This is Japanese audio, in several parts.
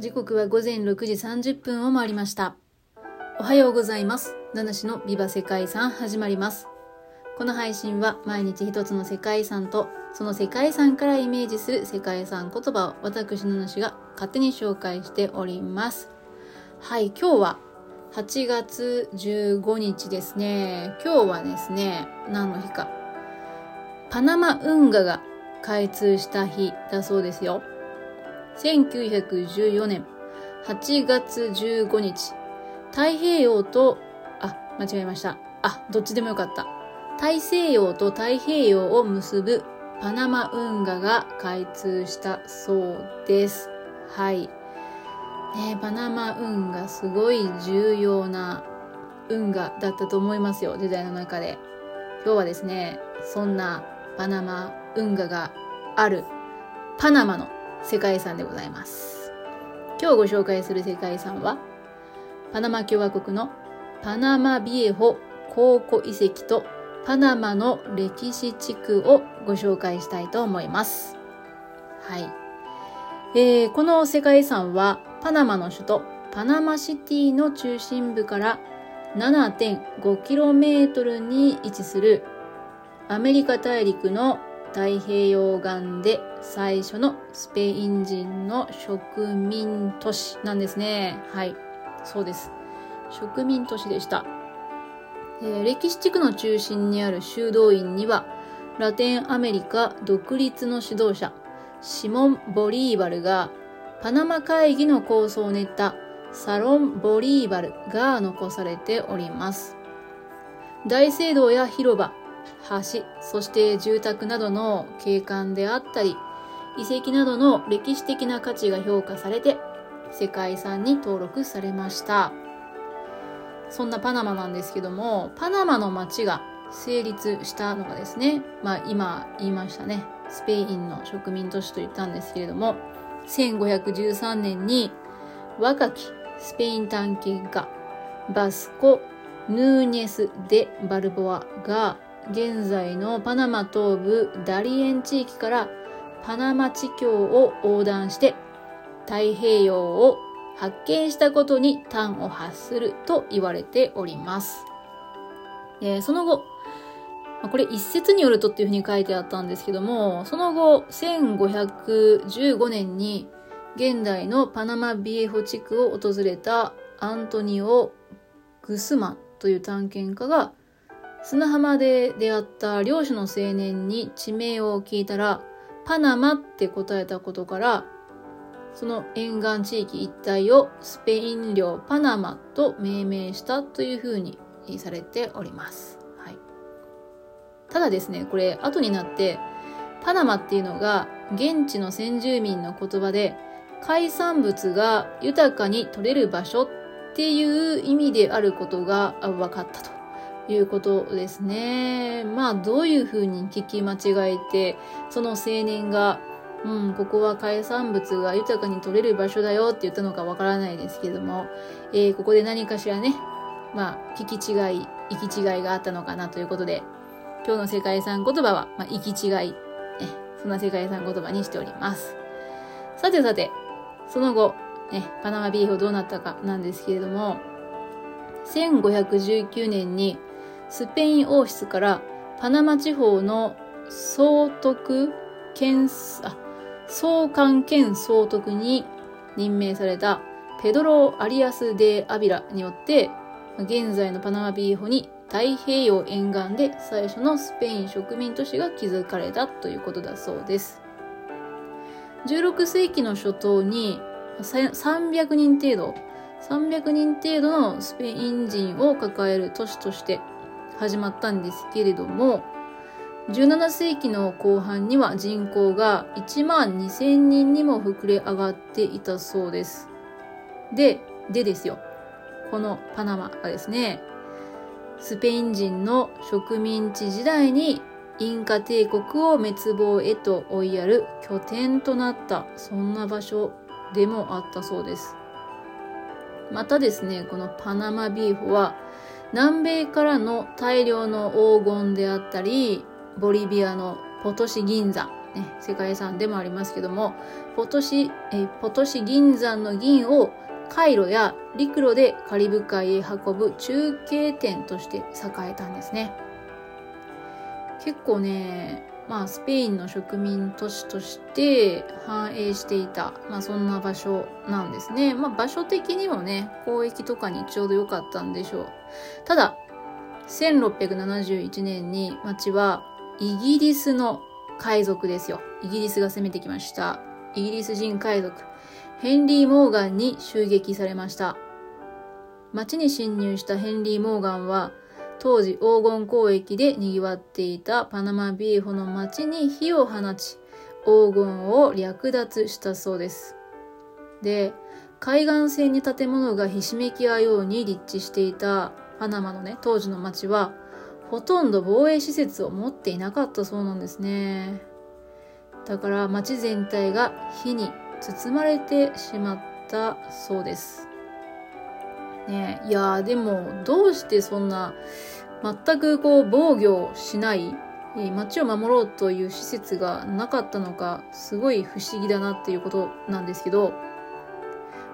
時刻は午前6時30分を回りました。おはようございます。七種のビバ世界遺産始まります。この配信は毎日一つの世界遺産とその世界遺産からイメージする世界遺産言葉を私七種が勝手に紹介しております。はい、今日は8月15日ですね。今日はですね、何の日か。パナマ運河が開通した日だそうですよ。1914年8月15日、太平洋と、あ、間違えました。あ、どっちでもよかった。大西洋と太平洋を結ぶパナマ運河が開通したそうです。はい。ねパナマ運河すごい重要な運河だったと思いますよ、時代の中で。今日はですね、そんなパナマ運河があるパナマの世界遺産でございます。今日ご紹介する世界遺産は、パナマ共和国のパナマビエホ考古遺跡とパナマの歴史地区をご紹介したいと思います。はい。えー、この世界遺産はパナマの首都パナマシティの中心部から 7.5km に位置するアメリカ大陸の太平洋岸で最初のスペイン人の植民都市なんですね。はい。そうです。植民都市でした。えー歴史地区の中心にある修道院には、ラテンアメリカ独立の指導者、シモン・ボリーバルが、パナマ会議の構想を練ったサロン・ボリーバルが残されております。大聖堂や広場、橋、そして住宅などの景観であったり、遺跡などの歴史的な価値が評価されて、世界遺産に登録されました。そんなパナマなんですけども、パナマの街が成立したのがですね、まあ今言いましたね、スペインの植民都市と言ったんですけれども、1513年に若きスペイン探検家バスコ・ヌーニェス・デ・バルボアが現在のパナマ東部ダリエン地域からパナマ地峡を横断して太平洋を発見したことに端を発すると言われております。えーその後、これ一説によるとっていうふうに書いてあったんですけども、その後、1515年に現代のパナマビエホ地区を訪れたアントニオ・グスマンという探検家が砂浜で出会った漁師の青年に地名を聞いたら、パナマって答えたことから、その沿岸地域一帯をスペイン領パナマと命名したというふうにされております。はい。ただですね、これ後になって、パナマっていうのが現地の先住民の言葉で、海産物が豊かに取れる場所っていう意味であることが分かったということですね。まあ、どういうふうに聞き間違えて、その青年がうん、ここは海産物が豊かに取れる場所だよって言ったのかわからないですけども、えーここで何かしらね、まあ、聞き違い、行き違いがあったのかなということで、今日の世界遺産言葉は、まあ、行き違い、ね、そんな世界遺産言葉にしております。さてさて、その後、ね、パナマビーフどうなったかなんですけれども、1519年にスペイン王室からパナマ地方の総督兼、あ、総監兼総督に任命されたペドロ・アリアス・デ・アビラによって、現在のパナマビーホに太平洋沿岸で最初のスペイン植民都市が築かれたということだそうです。16世紀の初頭に300人程度、300人程度のスペイン人を抱える都市として始まったんですけれども、17世紀の後半には人口が1万2000人にも膨れ上がっていたそうです。で、でですよ。このパナマがですね、スペイン人の植民地時代にインカ帝国を滅亡へと追いやる拠点となった、そんな場所でもあったそうです。またですね、このパナマビーフは南米からの大量の黄金であったり、ボリビアのポトシ銀山、ね、世界遺産でもありますけども、ポトシ、えポトシ銀山の銀を海路や陸路でカリブ海へ運ぶ中継点として栄えたんですね。結構ね、まあ、スペインの植民都市として繁栄していた、まあ、そんな場所なんですね。まあ、場所的にもね、交易とかにちょうど良かったんでしょう。ただ、1671年に町はイギリスの海賊ですよ。イギリスが攻めてきました。イギリス人海賊、ヘンリー・モーガンに襲撃されました。町に侵入したヘンリー・モーガンは、当時黄金交易で賑わっていたパナマビーホの町に火を放ち、黄金を略奪したそうです。で、海岸線に建物がひしめき合うように立地していたパナマのね、当時の町は、ほとんど防衛施設を持っていなかったそうなんですね。だから町全体が火に包まれてしまったそうです。ねいやでもどうしてそんな全くこう防御しない街を守ろうという施設がなかったのかすごい不思議だなっていうことなんですけど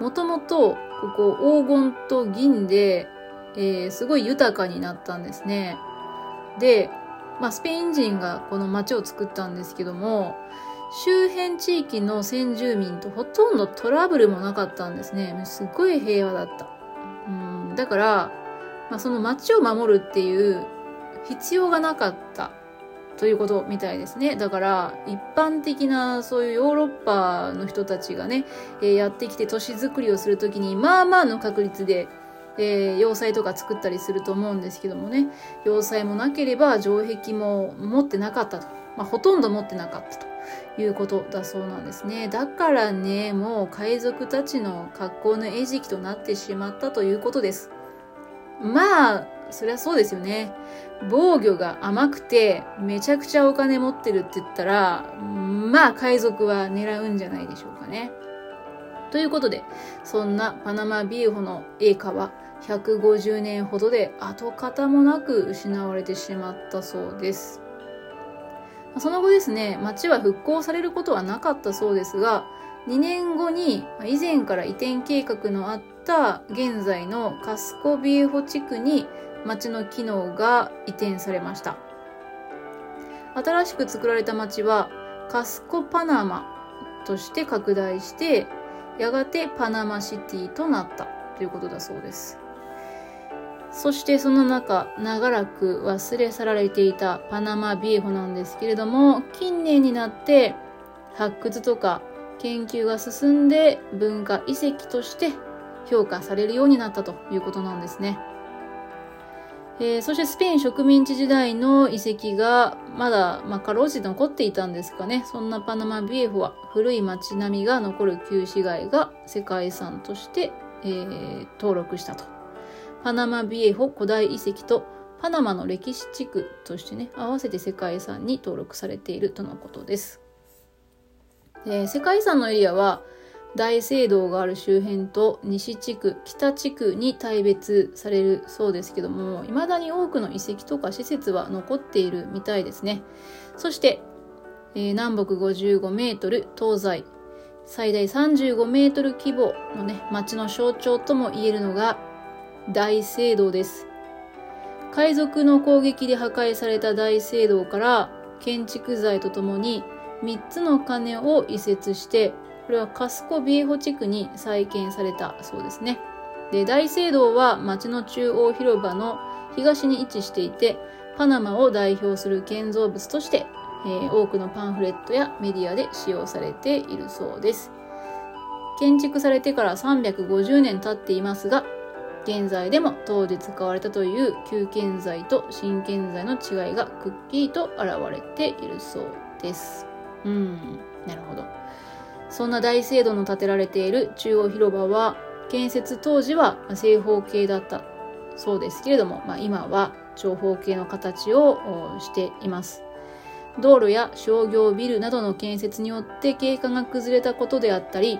もともとここ黄金と銀で、えー、すごい豊かになったんですね。で、まあ、スペイン人がこの街を作ったんですけども周辺地域の先住民とほとんどトラブルもなかったんですね。すっごい平和だった。うんだから、まあ、その街を守るっていう必要がなかったということみたいですね。だから、一般的なそういうヨーロッパの人たちがね、えー、やってきて都市づくりをするときに、まあまあの確率で、えー、要塞とか作ったりすると思うんですけどもね、要塞もなければ城壁も持ってなかったと。まあ、ほとんど持ってなかったと。いうことだそうなんですね。だからね、もう海賊たちの格好の餌食となってしまったということです。まあ、そりゃそうですよね。防御が甘くて、めちゃくちゃお金持ってるって言ったら、まあ海賊は狙うんじゃないでしょうかね。ということで、そんなパナマビーホの栄華は150年ほどで跡形もなく失われてしまったそうです。その後ですね、町は復興されることはなかったそうですが、2年後に以前から移転計画のあった現在のカスコビエホ地区に町の機能が移転されました。新しく作られた町はカスコパナマとして拡大して、やがてパナマシティとなったということだそうです。そしてその中、長らく忘れ去られていたパナマビエホなんですけれども、近年になって発掘とか研究が進んで文化遺跡として評価されるようになったということなんですね。えー、そしてスペイン植民地時代の遺跡がまだ、まあ、かろうじて残っていたんですかね。そんなパナマビエホは古い街並みが残る旧市街が世界遺産として、えー、登録したとパナマビエホ古代遺跡とパナマの歴史地区としてね、合わせて世界遺産に登録されているとのことです。で世界遺産のエリアは大聖堂がある周辺と西地区、北地区に大別されるそうですけども、未だに多くの遺跡とか施設は残っているみたいですね。そして、えー、南北55メートル、東西最大35メートル規模のね、街の象徴とも言えるのが大聖堂です。海賊の攻撃で破壊された大聖堂から建築材とともに3つの鐘を移設して、これはカスコビエホ地区に再建されたそうですね。で、大聖堂は町の中央広場の東に位置していて、パナマを代表する建造物として、えー、多くのパンフレットやメディアで使用されているそうです。建築されてから350年経っていますが、現在でも当時使われたという旧建材と新建材の違いがくっきりと現れているそうです。うん、なるほど。そんな大聖堂の建てられている中央広場は建設当時は正方形だったそうですけれども、まあ、今は長方形の形をしています。道路や商業ビルなどの建設によって景観が崩れたことであったり、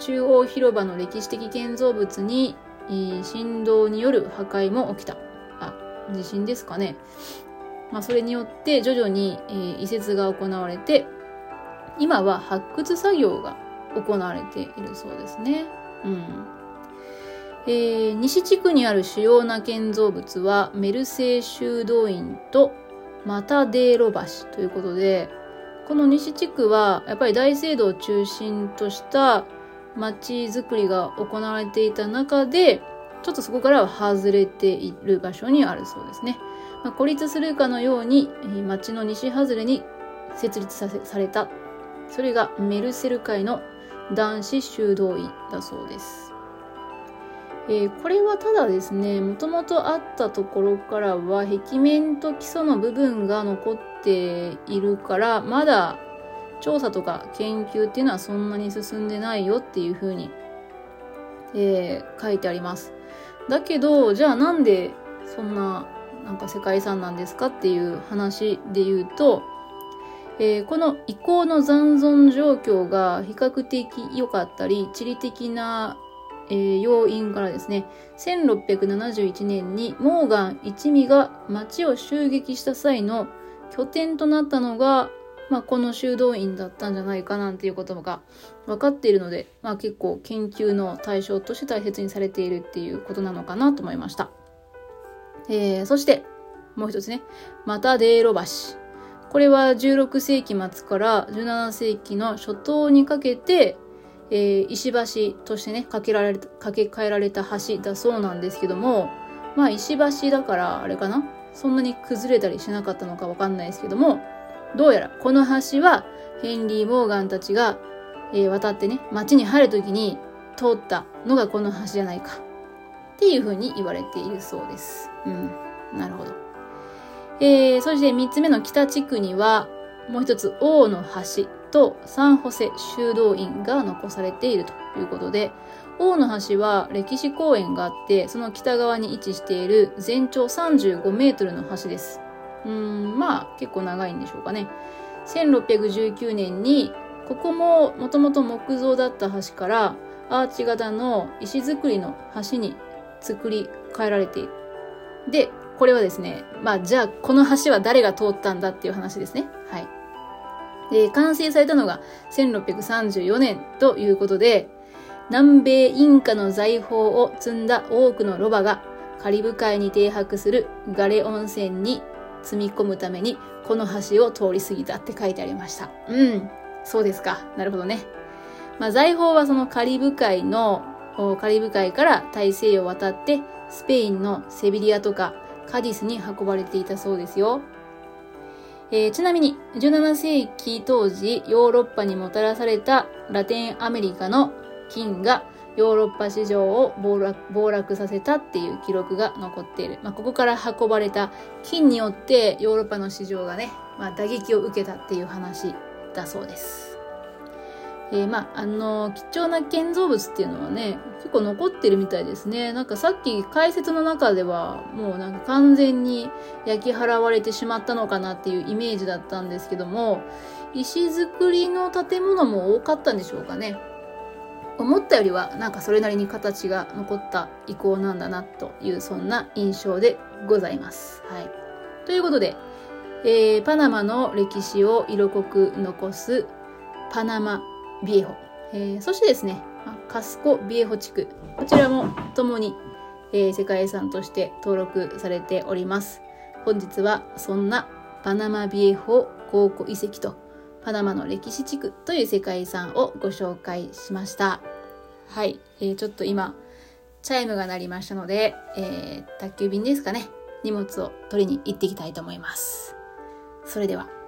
中央広場の歴史的建造物に振動による破壊も起きた。あ、地震ですかね。まあ、それによって徐々に、移設が行われて、今は発掘作業が行われているそうですね。うんえー、西地区にある主要な建造物はメルセイ修道院とマタデーロ橋ということでこの西地区はやっぱり大聖堂を中心とした街づくりが行われていた中でちょっとそこからは外れている場所にあるそうですね。まあ、孤立するかのように町の西外れに設立させされたそれがメルセル会の男子修道院だそうです。えー、これはただですねもともとあったところからは壁面と基礎の部分が残っているからまだ調査とか研究っていうのはそんなに進んでないよっていうふうに、えー、書いてあります。だけどじゃあなんでそんななんか世界遺産なんですかっていう話で言うと、えー、この遺構の残存状況が比較的良かったり地理的な、えー、要因からですね1671年にモーガン一味が町を襲撃した際の拠点となったのが、まあ、この修道院だったんじゃないかなんていうことが分かっているので、まあ、結構研究の対象として大切にされているっていうことなのかなと思いました。えー、そして、もう一つね、またデーロ橋。これは16世紀末から17世紀の初頭にかけて、えー、石橋としてね、架けられ、架け替えられた橋だそうなんですけども、まあ石橋だからあれかな？そんなに崩れたりしなかったのかわかんないですけども、どうやらこの橋はヘンリー・モーガンたちが、えー、渡ってね、街に入るときに通ったのがこの橋じゃないかっていうふうに言われているそうです。うん。なるほど。えー、そして三つ目の北地区には、もう一つ王の橋とサンホセ修道院が残されているということで、王の橋は歴史公園があって、その北側に位置している全長35メートルの橋です。うん、まあ結構長いんでしょうかね。1619年に、ここももともと木造だった橋からアーチ型の石造りの橋に作り変えられている。で、これはですね、まあじゃあこの橋は誰が通ったんだっていう話ですね。はい。で、完成されたのが1634年ということで、南米インカの財宝を積んだ多くのロバがカリブ海に停泊するガレ温泉に積み込むためにこの橋を通り過ぎたって書いてありました。うん。そうですか。なるほどね。まあ財宝はそのカリブ海のカリブ海から大西洋を渡ってスペインのセビリアとかカディスに運ばれていたそうですよ。えー、ちなみに17世紀当時ヨーロッパにもたらされたラテンアメリカの金がヨーロッパ市場を暴落させたっていう記録が残っている。まあ、ここから運ばれた金によってヨーロッパの市場がね、まあ、打撃を受けたっていう話だそうです。えー、まあ、あの貴重な建造物っていうのはね、結構残ってるみたいですね。なんかさっき解説の中では、もうなんか完全に焼き払われてしまったのかなっていうイメージだったんですけども、石造りの建物も多かったんでしょうかね。思ったよりはなんかそれなりに形が残った遺構なんだなというそんな印象でございます。はい。ということで、えー、パナマの歴史を色濃く残すパナマビエホ、えー、そしてですね、カスコビエホ地区、こちらも共に、えー、世界遺産として登録されております。本日はそんなパナマビエホ考古遺跡とパナマの歴史地区という世界遺産をご紹介しました。はい、えー、ちょっと今、チャイムが鳴りましたので、えー、宅急便ですかね、荷物を取りに行ってきたいと思います。それでは。